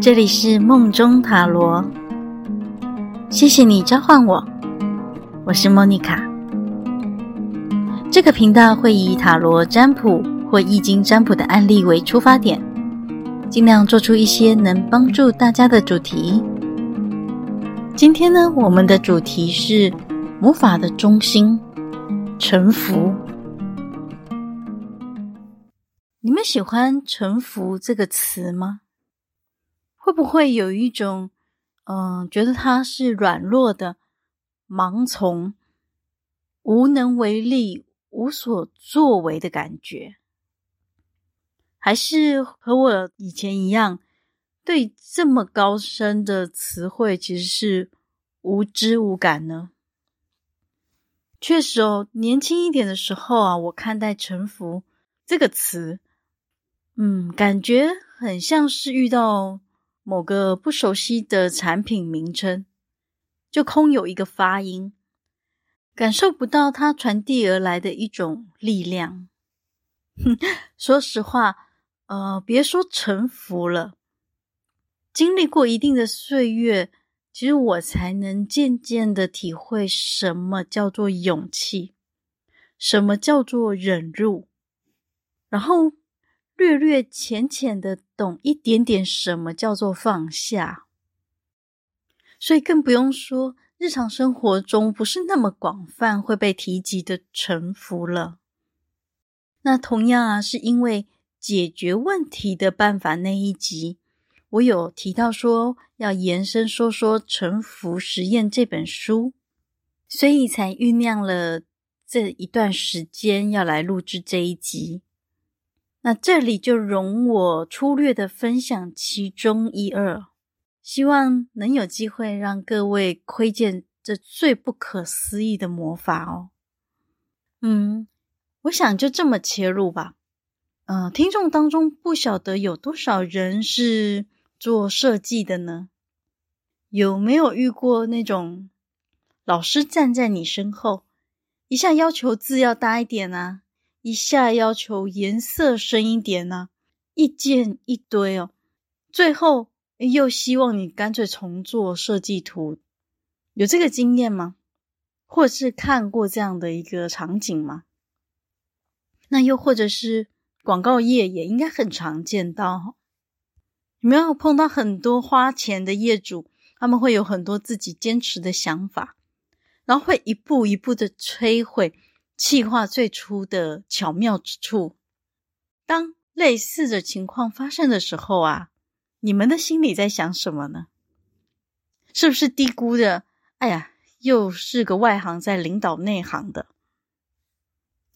这里是梦中塔罗，谢谢你召唤我，我是莫妮卡。这个频道会以塔罗占卜或易经占卜的案例为出发点，尽量做出一些能帮助大家的主题。今天呢，我们的主题是魔法的中心——臣服。你们喜欢“臣服”这个词吗？会不会有一种，嗯、觉得他是软弱的、盲从、无能为力、无所作为的感觉？还是和我以前一样，对这么高深的词汇其实是无知无感呢？确实哦，年轻一点的时候啊，我看待“臣服”这个词。嗯，感觉很像是遇到某个不熟悉的产品名称，就空有一个发音，感受不到它传递而来的一种力量。说实话，呃，别说臣服了，经历过一定的岁月，其实我才能渐渐的体会什么叫做勇气，什么叫做忍辱，然后。略略浅浅的懂一点点什么叫做放下，所以更不用说日常生活中不是那么广泛会被提及的臣服了。那同样啊，是因为解决问题的办法那一集，我有提到说要延伸说说《臣服实验》这本书，所以才酝酿了这一段时间要来录制这一集。那这里就容我粗略的分享其中一二，希望能有机会让各位窥见这最不可思议的魔法哦。嗯，我想就这么切入吧。嗯、呃，听众当中不晓得有多少人是做设计的呢？有没有遇过那种老师站在你身后，一下要求字要大一点啊？一下要求颜色深一点呢、啊，意见一堆哦，最后又希望你干脆重做设计图，有这个经验吗？或是看过这样的一个场景吗？那又或者是广告业也应该很常见到，有没有碰到很多花钱的业主，他们会有很多自己坚持的想法，然后会一步一步的摧毁。气化最初的巧妙之处，当类似的情况发生的时候啊，你们的心里在想什么呢？是不是低估的？哎呀，又是个外行在领导内行的。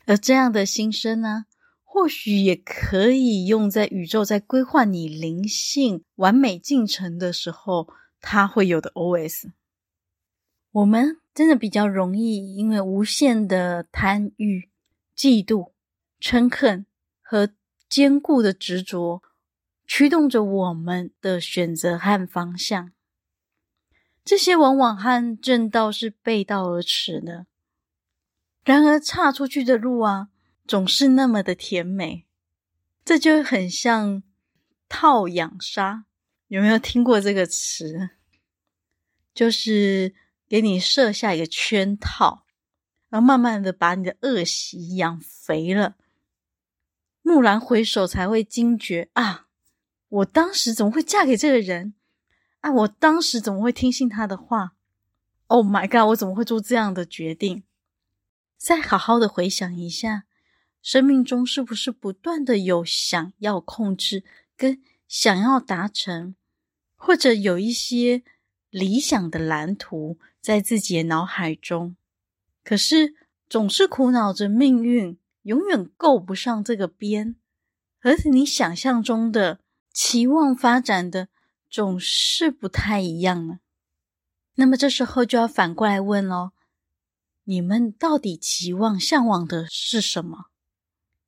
而这样的心声呢，或许也可以用在宇宙在规划你灵性完美进程的时候，它会有的 OS。我们。真的比较容易，因为无限的贪欲、嫉妒、嗔恨和坚固的执着，驱动着我们的选择和方向。这些往往和正道是背道而驰的。然而，岔出去的路啊，总是那么的甜美。这就很像套养杀，有没有听过这个词？就是。给你设下一个圈套，然后慢慢的把你的恶习养肥了，蓦然回首才会惊觉啊！我当时怎么会嫁给这个人？啊，我当时怎么会听信他的话？Oh my god！我怎么会做这样的决定？再好好的回想一下，生命中是不是不断的有想要控制跟想要达成，或者有一些理想的蓝图？在自己的脑海中，可是总是苦恼着命运永远够不上这个边，而且你想象中的期望发展的总是不太一样呢。那么这时候就要反过来问喽：你们到底期望、向往的是什么？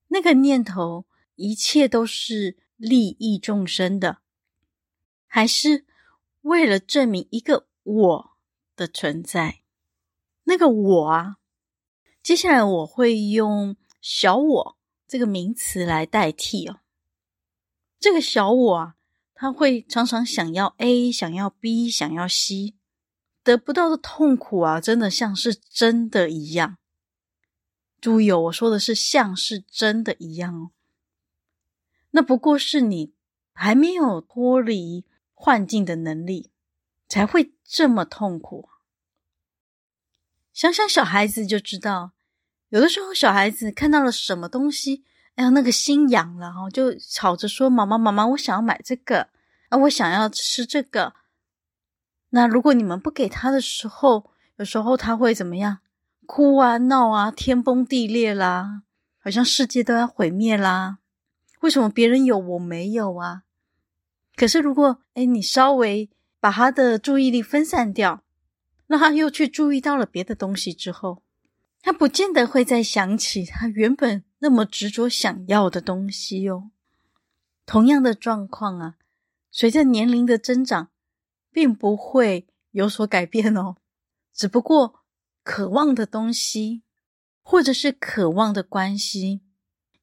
那个念头，一切都是利益众生的，还是为了证明一个我的存在，那个我啊，接下来我会用小我这个名词来代替哦。这个小我啊，他会常常想要 A，想要 B，想要 C，得不到的痛苦啊，真的像是真的一样。注意哦，我说的是像是真的一样哦。那不过是你还没有脱离幻境的能力，才会这么痛苦。想想小孩子就知道，有的时候小孩子看到了什么东西。哎呀，那个心痒了哈，就吵着说：“妈妈，妈妈，我想要买这个啊，我想要吃这个。”那如果你们不给他的时候，有时候他会怎么样？哭啊、闹啊、天崩地裂啦，好像世界都要毁灭啦。为什么别人有我没有啊？可是如果哎，你稍微把他的注意力分散掉，那他又去注意到了别的东西之后，他不见得会再想起他原本。那么执着想要的东西哦，同样的状况啊，随着年龄的增长，并不会有所改变哦。只不过渴望的东西，或者是渴望的关系，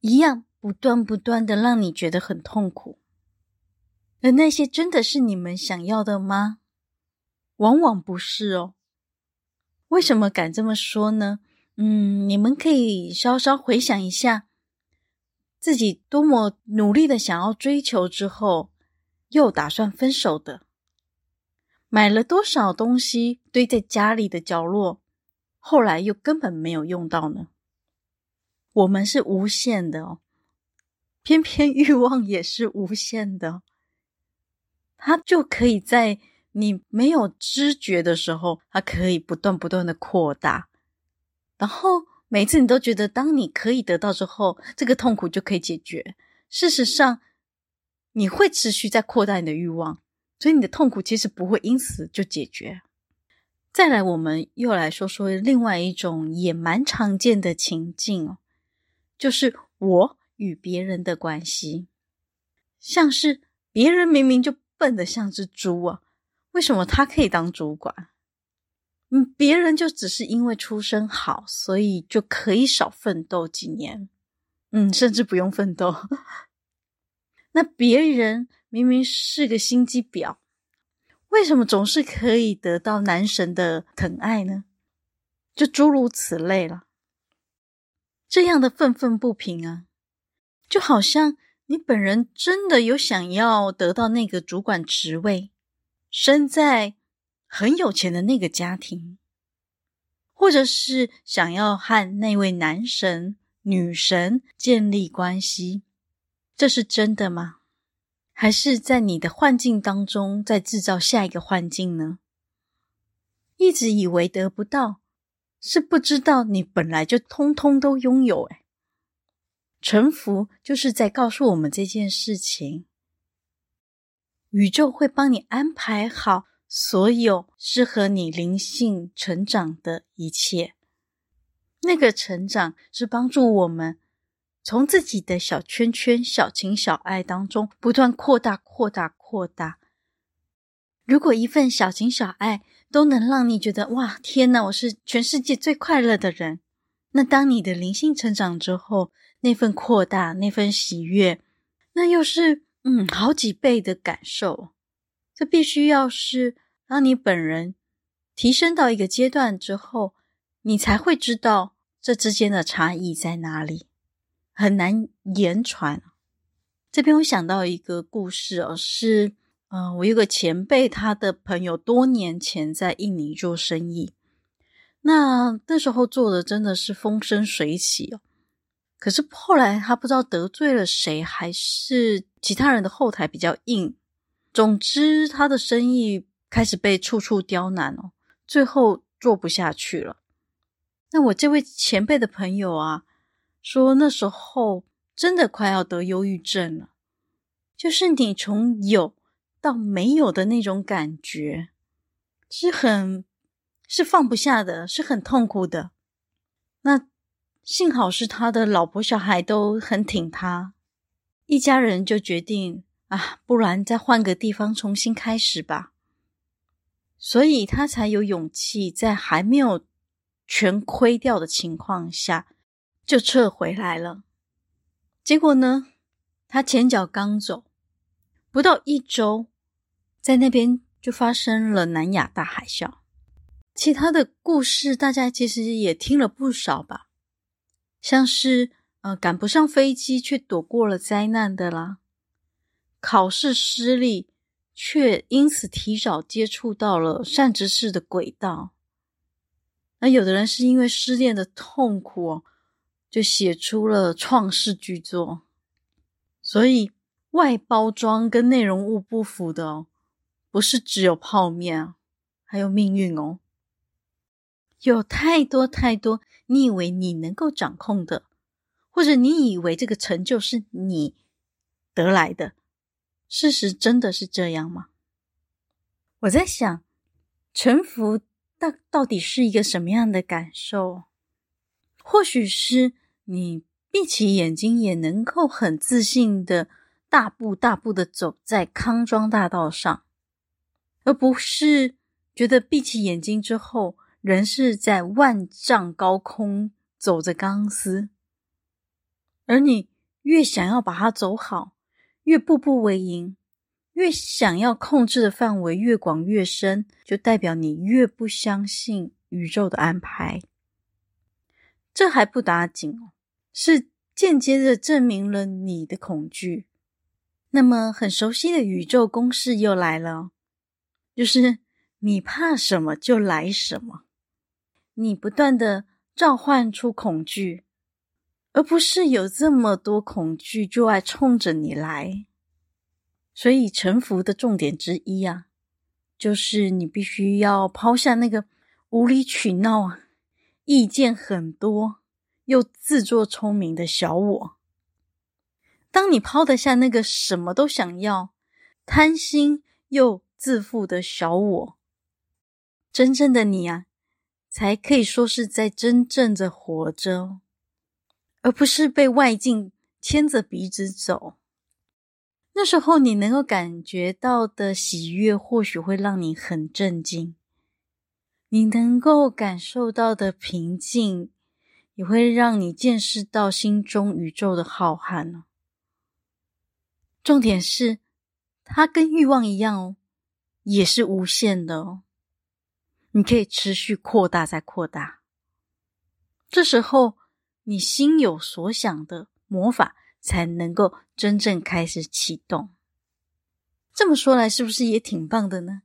一样不断不断的让你觉得很痛苦。而那些真的是你们想要的吗？往往不是哦。为什么敢这么说呢？嗯，你们可以稍稍回想一下，自己多么努力的想要追求之后，又打算分手的，买了多少东西堆在家里的角落，后来又根本没有用到呢？我们是无限的哦，偏偏欲望也是无限的，它就可以在你没有知觉的时候，它可以不断不断的扩大。然后每次你都觉得，当你可以得到之后，这个痛苦就可以解决。事实上，你会持续在扩大你的欲望，所以你的痛苦其实不会因此就解决。再来，我们又来说说另外一种也蛮常见的情境哦，就是我与别人的关系，像是别人明明就笨得像只猪啊，为什么他可以当主管？嗯，别人就只是因为出身好，所以就可以少奋斗几年，嗯，甚至不用奋斗。那别人明明是个心机婊，为什么总是可以得到男神的疼爱呢？就诸如此类了。这样的愤愤不平啊，就好像你本人真的有想要得到那个主管职位，身在。很有钱的那个家庭，或者是想要和那位男神、女神建立关系，这是真的吗？还是在你的幻境当中在制造下一个幻境呢？一直以为得不到，是不知道你本来就通通都拥有。哎，臣服就是在告诉我们这件事情，宇宙会帮你安排好。所有适合你灵性成长的一切，那个成长是帮助我们从自己的小圈圈、小情小爱当中不断扩大、扩大、扩大。如果一份小情小爱都能让你觉得哇，天哪，我是全世界最快乐的人，那当你的灵性成长之后，那份扩大、那份喜悦，那又是嗯好几倍的感受。这必须要是。当你本人提升到一个阶段之后，你才会知道这之间的差异在哪里，很难言传。这边我想到一个故事哦，是嗯、我有个前辈，他的朋友多年前在印尼做生意，那那时候做的真的是风生水起哦。可是后来他不知道得罪了谁，还是其他人的后台比较硬，总之他的生意。开始被处处刁难哦，最后做不下去了。那我这位前辈的朋友啊，说那时候真的快要得忧郁症了，就是你从有到没有的那种感觉，是很是放不下的，是很痛苦的。那幸好是他的老婆小孩都很挺他，一家人就决定啊，不然再换个地方重新开始吧。所以他才有勇气在还没有全亏掉的情况下就撤回来了。结果呢，他前脚刚走，不到一周，在那边就发生了南亚大海啸。其他的故事大家其实也听了不少吧，像是呃赶不上飞机却躲过了灾难的啦，考试失利却因此提早接触到了善知识的轨道。那有的人是因为失恋的痛苦，就写出了创世巨作。所以外包装跟内容物不符的哦，不是只有泡面，还有命运哦。有太多太多，你以为你能够掌控的，或者你以为这个成就是你得来的，事实真的是这样吗？我在想，臣服到到底是一个什么样的感受？或许是你闭起眼睛也能够很自信的大步大步的走在康庄大道上，而不是觉得闭起眼睛之后。人是在万丈高空走着钢丝，而你越想要把它走好，越步步为营，越想要控制的范围越广越深，就代表你越不相信宇宙的安排。这还不打紧哦，是间接的证明了你的恐惧。那么很熟悉的宇宙公式又来了，就是你怕什么就来什么。你不断的召唤出恐惧，而不是有这么多恐惧就爱冲着你来。所以臣服的重点之一啊，就是你必须要抛下那个无理取闹啊、意见很多又自作聪明的小我。当你抛得下那个什么都想要、贪心又自负的小我，真正的你啊。才可以说是在真正的活着，而不是被外境牵着鼻子走。那时候你能够感觉到的喜悦，或许会让你很震惊；你能够感受到的平静，也会让你见识到心中宇宙的浩瀚。重点是，它跟欲望一样哦，也是无限的哦。你可以持续扩大，再扩大。这时候，你心有所想的魔法才能够真正开始启动。这么说来，是不是也挺棒的呢？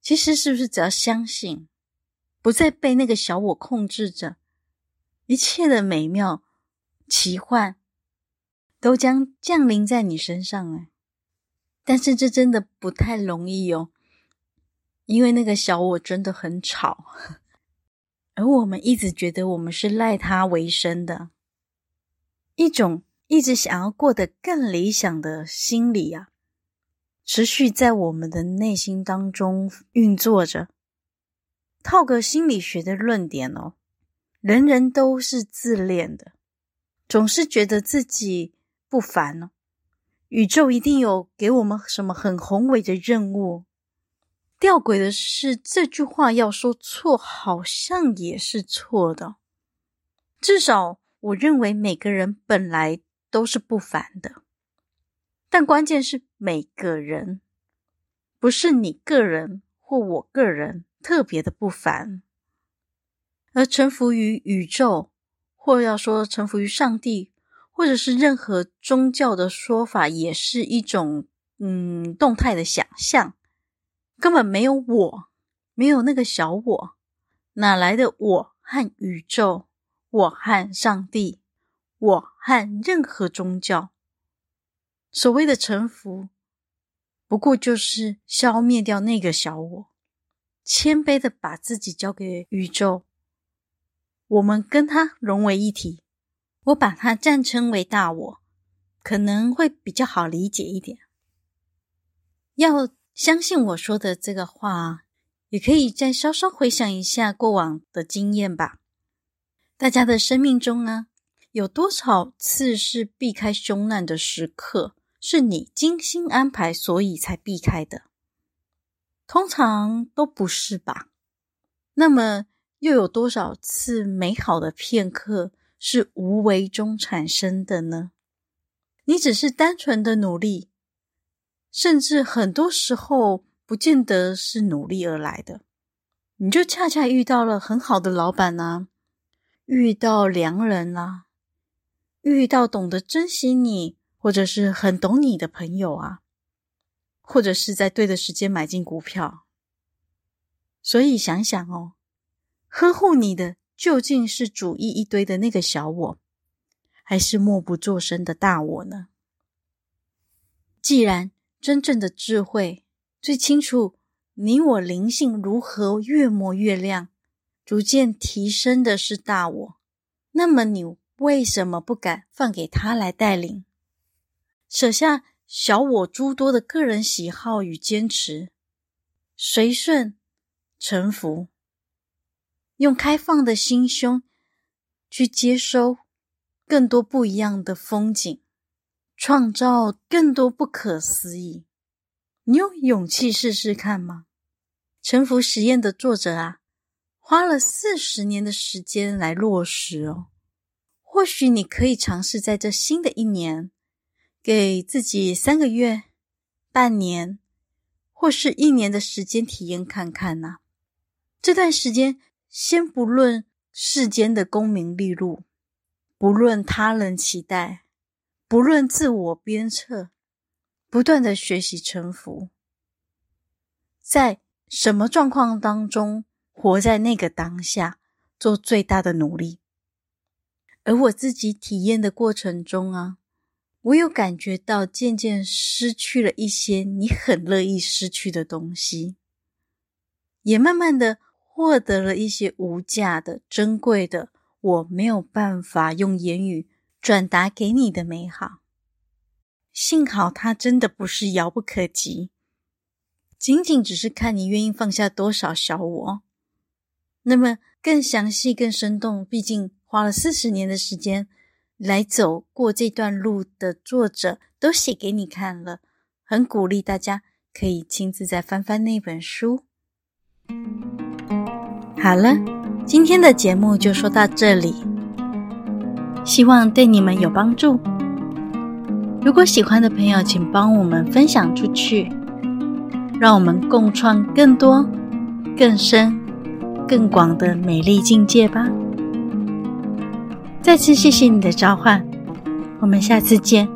其实，是不是只要相信，不再被那个小我控制着，一切的美妙、奇幻都将降临在你身上？哎，但是这真的不太容易哦。因为那个小我真的很吵，而我们一直觉得我们是赖他为生的，一种一直想要过得更理想的心理啊，持续在我们的内心当中运作着。套个心理学的论点哦，人人都是自恋的，总是觉得自己不凡哦，宇宙一定有给我们什么很宏伟的任务。吊诡的是，这句话要说错，好像也是错的。至少，我认为每个人本来都是不凡的，但关键是每个人，不是你个人或我个人特别的不凡。而臣服于宇宙，或要说臣服于上帝，或者是任何宗教的说法，也是一种嗯动态的想象。根本没有我，没有那个小我，哪来的我和宇宙？我和上帝？我和任何宗教？所谓的臣服，不过就是消灭掉那个小我，谦卑的把自己交给宇宙，我们跟它融为一体。我把它暂称为大我，可能会比较好理解一点。要。相信我说的这个话，也可以再稍稍回想一下过往的经验吧。大家的生命中呢，有多少次是避开凶难的时刻，是你精心安排，所以才避开的？通常都不是吧？那么又有多少次美好的片刻是无为中产生的呢？你只是单纯的努力。甚至很多时候不见得是努力而来的，你就恰恰遇到了很好的老板啊，遇到良人啦、啊，遇到懂得珍惜你或者是很懂你的朋友啊，或者是在对的时间买进股票。所以想想哦，呵护你的究竟是主义一堆的那个小我，还是默不作声的大我呢？既然真正的智慧最清楚你我灵性如何越磨越亮，逐渐提升的是大我，那么你为什么不敢放给他来带领，舍下小我诸多的个人喜好与坚持，随顺臣服，用开放的心胸去接收更多不一样的风景。创造更多不可思议，你有勇气试试看吗？沉浮实验的作者啊，花了四十年的时间来落实哦。或许你可以尝试在这新的一年，给自己三个月、半年，或是一年的时间体验看看呐。这段时间，先不论世间的功名利禄，不论他人期待。不论自我鞭策，不断的学习臣服，在什么状况当中，活在那个当下，做最大的努力。而我自己体验的过程中啊，我有感觉到渐渐失去了一些你很乐意失去的东西，也慢慢的获得了一些无价的、珍贵的，我没有办法用言语。转达给你的美好，幸好它真的不是遥不可及，仅仅只是看你愿意放下多少小我。那么更详细、更生动，毕竟花了四十年的时间来走过这段路的作者都写给你看了，很鼓励大家可以亲自再翻翻那本书。好了，今天的节目就说到这里。希望对你们有帮助。如果喜欢的朋友，请帮我们分享出去，让我们共创更多、更深、更广的美丽境界吧。再次谢谢你的召唤，我们下次见。